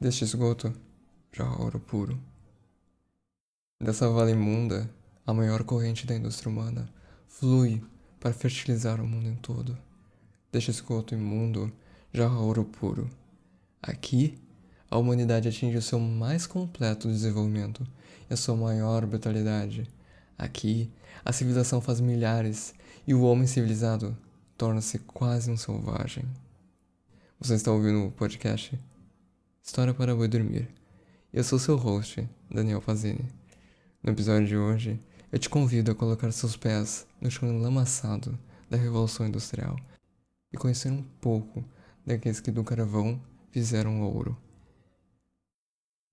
Deste esgoto jorra ouro puro. Dessa vala imunda, a maior corrente da indústria humana flui para fertilizar o mundo em todo. Deste esgoto imundo jorra ouro puro. Aqui, a humanidade atinge o seu mais completo desenvolvimento e a sua maior brutalidade. Aqui, a civilização faz milhares e o homem civilizado torna-se quase um selvagem. Você está ouvindo o podcast História para Boi Dormir. Eu sou seu host, Daniel Pazini. No episódio de hoje, eu te convido a colocar seus pés no chão enlamaçado da Revolução Industrial e conhecer um pouco daqueles que do carvão fizeram ouro.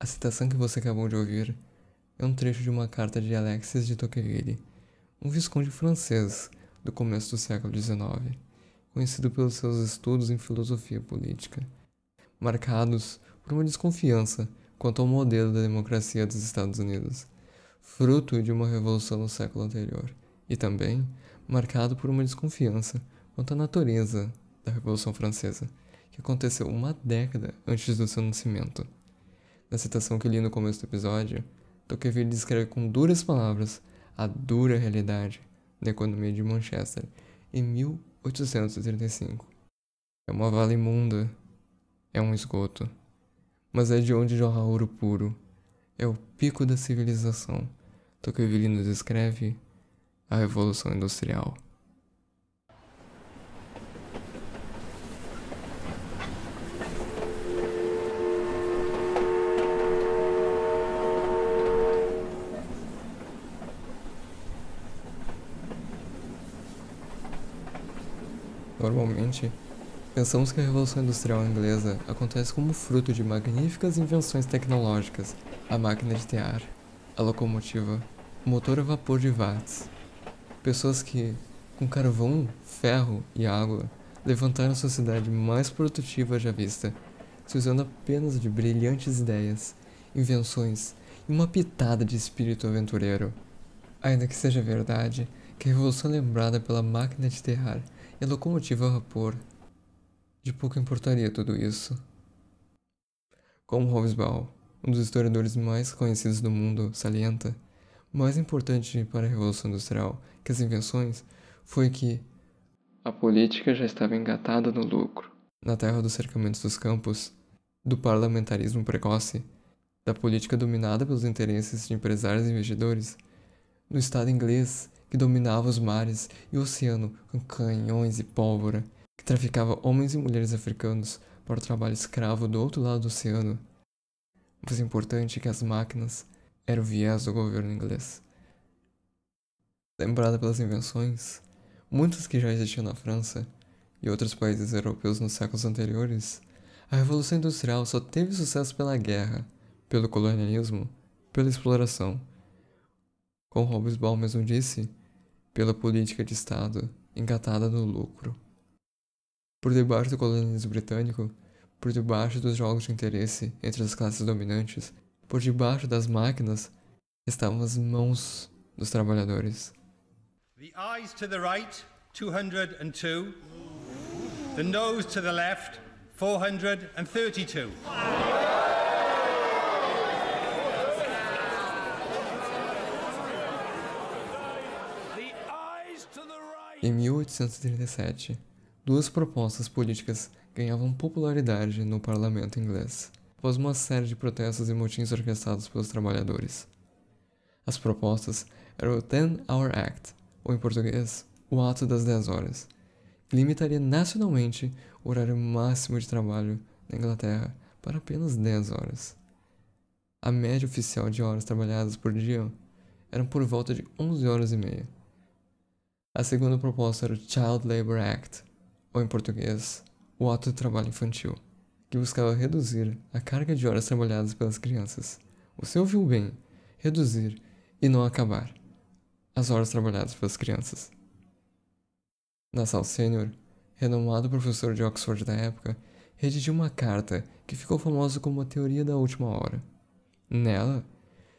A citação que você acabou de ouvir é um trecho de uma carta de Alexis de Tocqueville, um visconde francês do começo do século XIX, conhecido pelos seus estudos em filosofia política, marcados por uma desconfiança quanto ao modelo da democracia dos Estados Unidos, fruto de uma revolução no século anterior, e também marcado por uma desconfiança quanto à natureza da Revolução Francesa, que aconteceu uma década antes do seu nascimento. Na citação que li no começo do episódio, Tocqueville descreve com duras palavras a dura realidade da economia de Manchester em 1835. É uma vala imunda, é um esgoto, mas é de onde jorra ouro puro. É o pico da civilização. Tocqueville nos descreve a Revolução Industrial. Normalmente, pensamos que a Revolução Industrial Inglesa acontece como fruto de magníficas invenções tecnológicas, a máquina de tear, a locomotiva, o motor a vapor de Watts. Pessoas que, com carvão, ferro e água, levantaram a sociedade mais produtiva já vista, se usando apenas de brilhantes ideias, invenções e uma pitada de espírito aventureiro. Ainda que seja verdade que a revolução é lembrada pela máquina de terrar e a locomotiva a vapor. De pouco importaria tudo isso. Como Hobsbawm, um dos historiadores mais conhecidos do mundo, salienta, mais importante para a Revolução Industrial que as invenções foi que a política já estava engatada no lucro. Na terra dos cercamentos dos campos, do parlamentarismo precoce, da política dominada pelos interesses de empresários e investidores, no Estado inglês que dominava os mares e o oceano com canhões e pólvora, que traficava homens e mulheres africanos para o trabalho escravo do outro lado do oceano. Mais importante que as máquinas era o viés do governo inglês. Lembrada pelas invenções, muitas que já existiam na França e outros países europeus nos séculos anteriores, a Revolução Industrial só teve sucesso pela guerra, pelo colonialismo, pela exploração. Como Hobsbawm mesmo disse, pela política de Estado engatada no lucro. Por debaixo do colonialismo britânico, por debaixo dos jogos de interesse entre as classes dominantes, por debaixo das máquinas, estavam as mãos dos trabalhadores. The eyes to the right, 202. The nose to the left, 432. Em 1837, duas propostas políticas ganhavam popularidade no parlamento inglês, após uma série de protestos e motins orquestrados pelos trabalhadores. As propostas eram o Ten Hour Act, ou em português, o Ato das 10 Horas, que limitaria nacionalmente o horário máximo de trabalho na Inglaterra para apenas 10 horas. A média oficial de horas trabalhadas por dia eram por volta de 11 horas e meia. A segunda proposta era o Child Labor Act, ou em português, o Ato de Trabalho Infantil, que buscava reduzir a carga de horas trabalhadas pelas crianças. Você ouviu bem, reduzir e não acabar as horas trabalhadas pelas crianças. Nassau Sênior, renomado professor de Oxford da época, redigiu uma carta que ficou famosa como a teoria da última hora. Nela,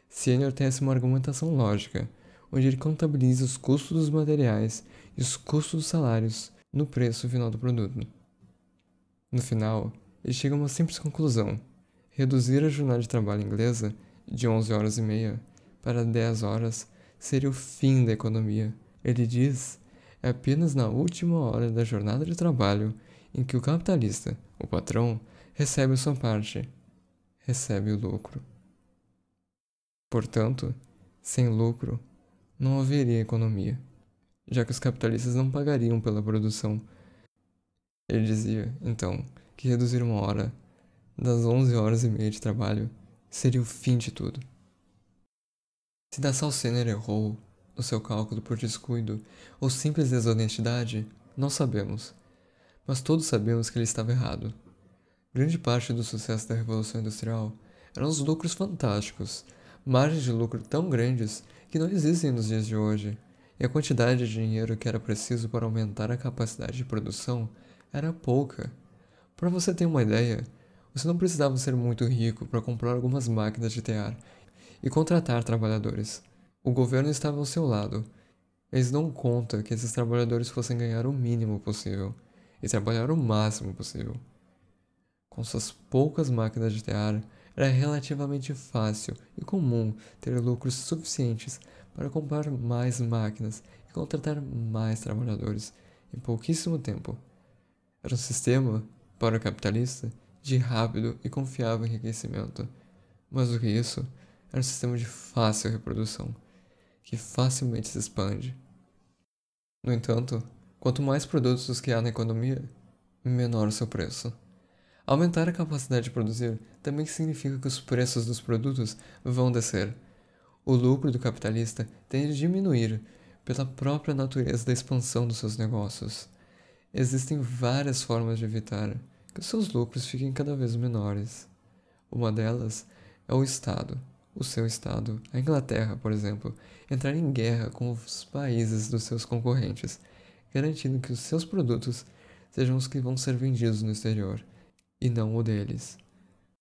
Sênior tece uma argumentação lógica, onde ele contabiliza os custos dos materiais e os custos dos salários no preço final do produto. No final, ele chega a uma simples conclusão: Reduzir a jornada de trabalho inglesa de 11 horas e meia para 10 horas seria o fim da economia. Ele diz: é apenas na última hora da jornada de trabalho em que o capitalista, o patrão, recebe a sua parte, recebe o lucro. Portanto, sem lucro, não haveria economia, já que os capitalistas não pagariam pela produção. Ele dizia, então, que reduzir uma hora das 11 horas e meia de trabalho seria o fim de tudo. Se da Salcener errou no seu cálculo por descuido ou simples desonestidade, não sabemos, mas todos sabemos que ele estava errado. Grande parte do sucesso da Revolução Industrial eram os lucros fantásticos, margens de lucro tão grandes que não existem nos dias de hoje, e a quantidade de dinheiro que era preciso para aumentar a capacidade de produção era pouca. Para você ter uma ideia, você não precisava ser muito rico para comprar algumas máquinas de tear e contratar trabalhadores. O governo estava ao seu lado. Eles dão conta que esses trabalhadores fossem ganhar o mínimo possível e trabalhar o máximo possível. Com suas poucas máquinas de tear, era relativamente fácil e comum ter lucros suficientes para comprar mais máquinas e contratar mais trabalhadores em pouquíssimo tempo. Era um sistema, para o capitalista, de rápido e confiável enriquecimento. Mais do que isso, era um sistema de fácil reprodução, que facilmente se expande. No entanto, quanto mais produtos há na economia, menor o seu preço. Aumentar a capacidade de produzir também significa que os preços dos produtos vão descer. O lucro do capitalista tende a diminuir pela própria natureza da expansão dos seus negócios. Existem várias formas de evitar que seus lucros fiquem cada vez menores. Uma delas é o Estado, o seu Estado, a Inglaterra, por exemplo, entrar em guerra com os países dos seus concorrentes, garantindo que os seus produtos sejam os que vão ser vendidos no exterior e não o deles.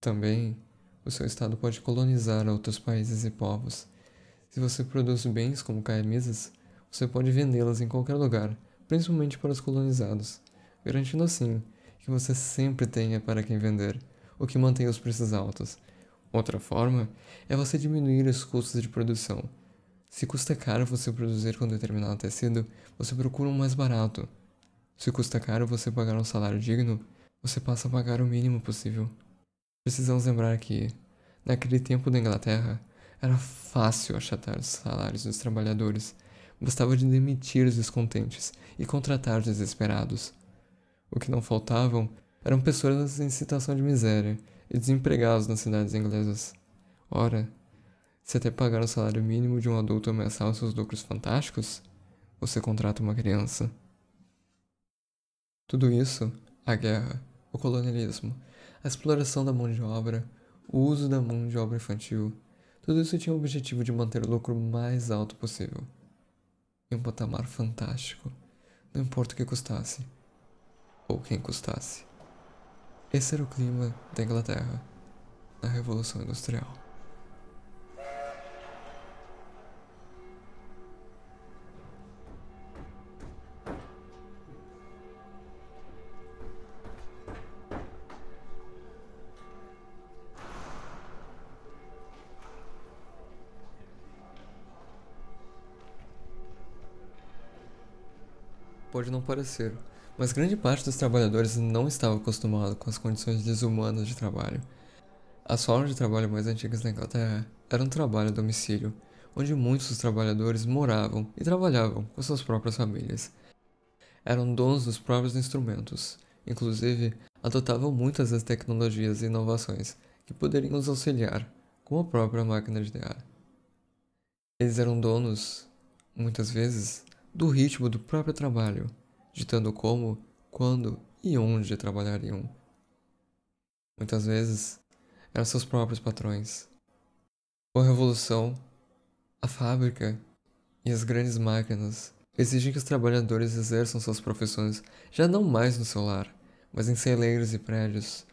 Também, o seu estado pode colonizar outros países e povos. Se você produz bens como camisas, você pode vendê-las em qualquer lugar, principalmente para os colonizados, garantindo assim que você sempre tenha para quem vender, o que mantém os preços altos. Outra forma é você diminuir os custos de produção. Se custa caro você produzir com determinado tecido, você procura um mais barato. Se custa caro você pagar um salário digno, você passa a pagar o mínimo possível. Precisamos lembrar que, naquele tempo da Inglaterra, era fácil achatar os salários dos trabalhadores. Bastava de demitir os descontentes e contratar os desesperados. O que não faltavam eram pessoas em situação de miséria e desempregados nas cidades inglesas. Ora, se até pagar o salário mínimo de um adulto ameaçar os seus lucros fantásticos, você contrata uma criança. Tudo isso, a guerra, o colonialismo, a exploração da mão de obra, o uso da mão de obra infantil, tudo isso tinha o objetivo de manter o lucro mais alto possível. Em um patamar fantástico, não importa o que custasse, ou quem custasse. Esse era o clima da Inglaterra na Revolução Industrial. Pode não parecer, mas grande parte dos trabalhadores não estava acostumado com as condições desumanas de trabalho. As formas de trabalho mais antigas na Inglaterra eram trabalho a domicílio, onde muitos dos trabalhadores moravam e trabalhavam com suas próprias famílias. Eram donos dos próprios instrumentos, inclusive adotavam muitas das tecnologias e inovações que poderiam os auxiliar, como a própria máquina de ar. Eles eram donos, muitas vezes, do ritmo do próprio trabalho, ditando como, quando e onde trabalhariam. Muitas vezes eram seus próprios patrões. Com a revolução, a fábrica e as grandes máquinas exigem que os trabalhadores exerçam suas profissões já não mais no seu lar, mas em celeiros e prédios,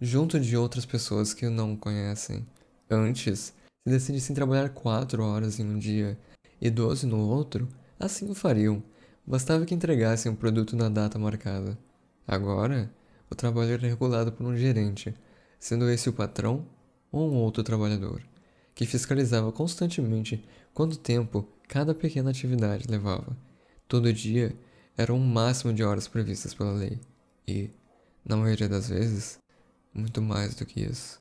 junto de outras pessoas que não conhecem. Antes, se decidissem trabalhar quatro horas em um dia e doze no outro, assim o fariam, bastava que entregassem o produto na data marcada. Agora, o trabalho era regulado por um gerente, sendo esse o patrão ou um outro trabalhador, que fiscalizava constantemente quanto tempo cada pequena atividade levava. Todo dia era um máximo de horas previstas pela lei e, na maioria das vezes, muito mais do que isso.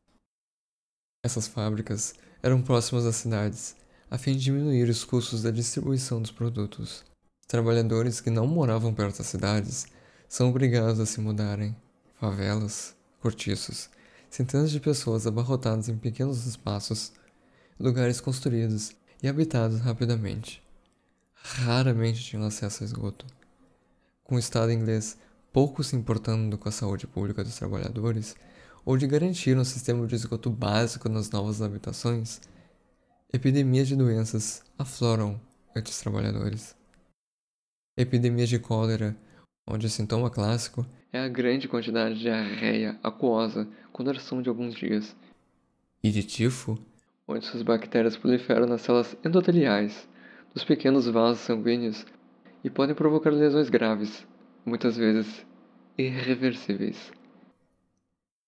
Essas fábricas eram próximas às cidades, a fim de diminuir os custos da distribuição dos produtos. Trabalhadores que não moravam perto das cidades são obrigados a se mudarem. Favelas, cortiços, centenas de pessoas abarrotadas em pequenos espaços, lugares construídos e habitados rapidamente. Raramente tinham acesso a esgoto. Com o Estado inglês pouco se importando com a saúde pública dos trabalhadores ou de garantir um sistema de esgoto básico nas novas habitações, epidemias de doenças afloram entre os trabalhadores. Epidemias de cólera, onde o sintoma clássico é a grande quantidade de diarreia aquosa com duração de alguns dias, e de tifo, onde suas bactérias proliferam nas células endoteliais dos pequenos vasos sanguíneos e podem provocar lesões graves, muitas vezes irreversíveis.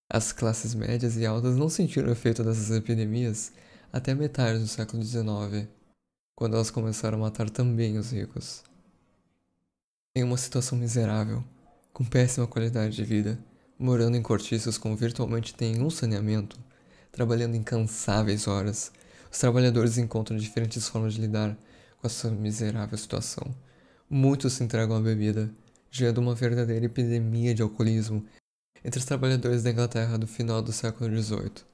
As classes médias e altas não sentiram o efeito dessas epidemias até metade do século XIX, quando elas começaram a matar também os ricos. Em uma situação miserável, com péssima qualidade de vida, morando em cortiços com virtualmente nenhum saneamento, trabalhando incansáveis horas, os trabalhadores encontram diferentes formas de lidar com essa miserável situação. Muitos se entregam à bebida, gerando uma verdadeira epidemia de alcoolismo entre os trabalhadores da Inglaterra do final do século XVIII.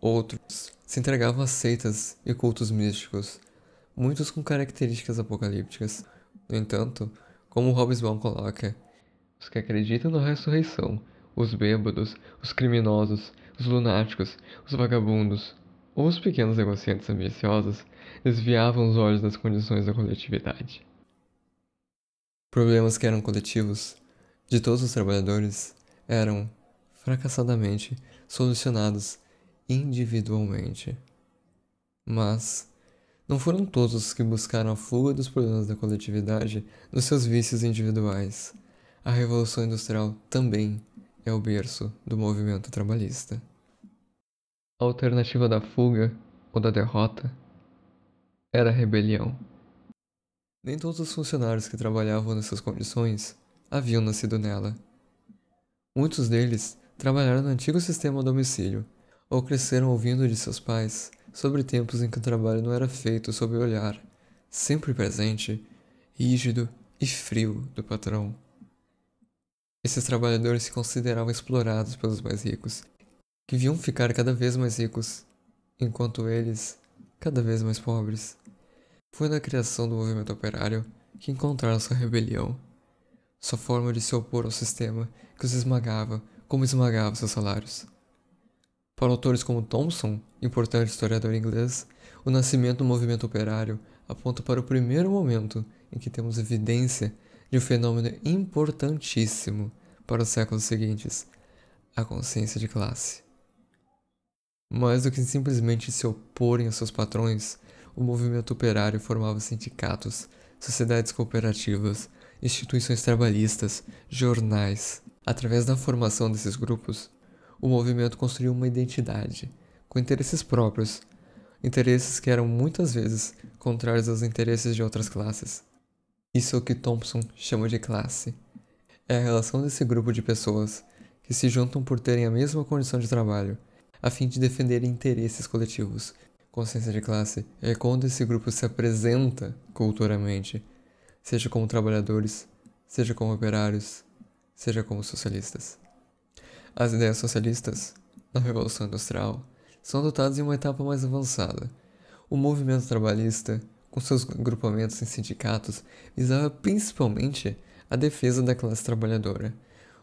Outros se entregavam a seitas e cultos místicos, muitos com características apocalípticas. No entanto, como Hobsbawm coloca, os que acreditam na ressurreição, os bêbados, os criminosos, os lunáticos, os vagabundos ou os pequenos negociantes ambiciosos desviavam os olhos das condições da coletividade. Problemas que eram coletivos, de todos os trabalhadores, eram, fracassadamente, solucionados individualmente. Mas não foram todos os que buscaram a fuga dos problemas da coletividade nos seus vícios individuais. A Revolução Industrial também é o berço do movimento trabalhista. A alternativa da fuga ou da derrota era a rebelião. Nem todos os funcionários que trabalhavam nessas condições haviam nascido nela. Muitos deles trabalharam no antigo sistema domicílio ou cresceram ouvindo de seus pais sobre tempos em que o trabalho não era feito sob o olhar, sempre presente, rígido e frio do patrão. Esses trabalhadores se consideravam explorados pelos mais ricos, que viam ficar cada vez mais ricos, enquanto eles cada vez mais pobres. Foi na criação do movimento operário que encontraram sua rebelião, sua forma de se opor ao sistema que os esmagava como esmagava seus salários. Para autores como Thompson, importante historiador inglês, o nascimento do movimento operário aponta para o primeiro momento em que temos evidência de um fenômeno importantíssimo para os séculos seguintes, a consciência de classe. Mais do que simplesmente se oporem a seus patrões, o movimento operário formava sindicatos, sociedades cooperativas, instituições trabalhistas, jornais. Através da formação desses grupos, o movimento construiu uma identidade, com interesses próprios, interesses que eram muitas vezes contrários aos interesses de outras classes. Isso é o que Thompson chama de classe. É a relação desse grupo de pessoas que se juntam por terem a mesma condição de trabalho, a fim de defender interesses coletivos. Consciência de classe é quando esse grupo se apresenta culturalmente, seja como trabalhadores, seja como operários, seja como socialistas. As ideias socialistas, na Revolução Industrial, são adotadas em uma etapa mais avançada. O movimento trabalhista com seus agrupamentos em sindicatos, visava principalmente a defesa da classe trabalhadora.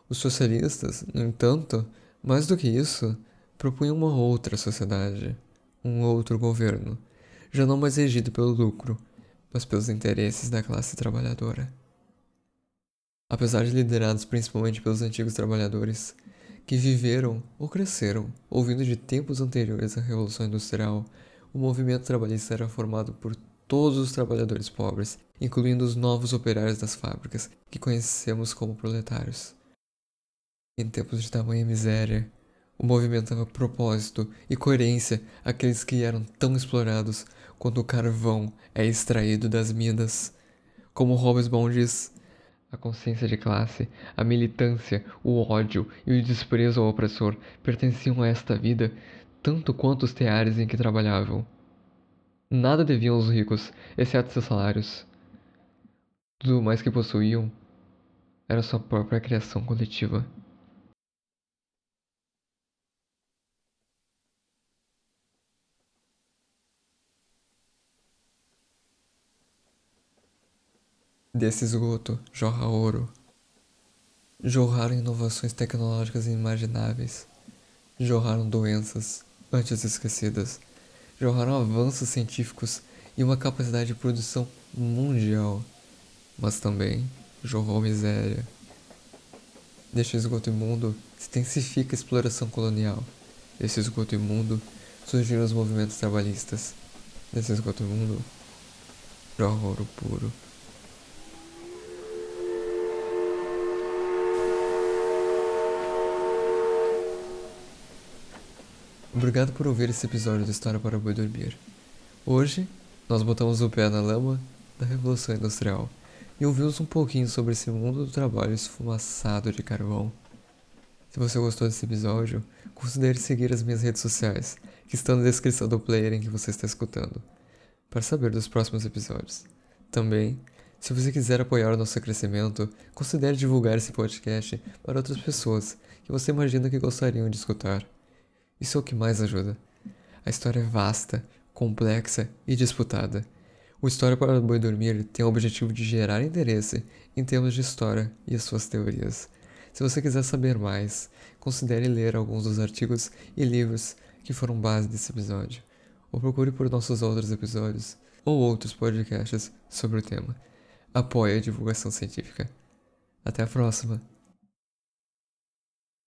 Os socialistas, no entanto, mais do que isso, propunham uma outra sociedade, um outro governo, já não mais regido pelo lucro, mas pelos interesses da classe trabalhadora. Apesar de liderados principalmente pelos antigos trabalhadores, que viveram ou cresceram ouvindo de tempos anteriores à Revolução Industrial, o movimento trabalhista era formado por todos os trabalhadores pobres, incluindo os novos operários das fábricas, que conhecemos como proletários. Em tempos de tamanha miséria, O movimento dava propósito e coerência àqueles que eram tão explorados quando o carvão é extraído das minas. Como Hobsbawm diz, a consciência de classe, a militância, o ódio e o desprezo ao opressor pertenciam a esta vida tanto quanto os teares em que trabalhavam. Nada deviam aos ricos, exceto seus salários. Tudo mais que possuíam era sua própria criação coletiva. Desse esgoto jorra ouro. Jorraram inovações tecnológicas inimagináveis. Jorraram doenças antes esquecidas. Jorraram avanços científicos e uma capacidade de produção mundial. Mas também jorrou miséria. Deste esgoto imundo se intensifica a exploração colonial. Desse esgoto imundo surgiram os movimentos trabalhistas. Desse esgoto imundo jorra ouro puro. Obrigado por ouvir esse episódio do História para Boi Dormir. Hoje, nós botamos o pé na lama da Revolução Industrial e ouvimos um pouquinho sobre esse mundo do trabalho esfumaçado de carvão. Se você gostou desse episódio, considere seguir as minhas redes sociais, que estão na descrição do player em que você está escutando, para saber dos próximos episódios. Também, se você quiser apoiar o nosso crescimento, considere divulgar esse podcast para outras pessoas que você imagina que gostariam de escutar. Isso é o que mais ajuda. A história é vasta, complexa e disputada. O História para Boi Dormir tem o objetivo de gerar interesse em termos de história e as suas teorias. Se você quiser saber mais, considere ler alguns dos artigos e livros que foram base desse episódio, ou procure por nossos outros episódios ou outros podcasts sobre o tema. Apoie a divulgação científica. Até a próxima!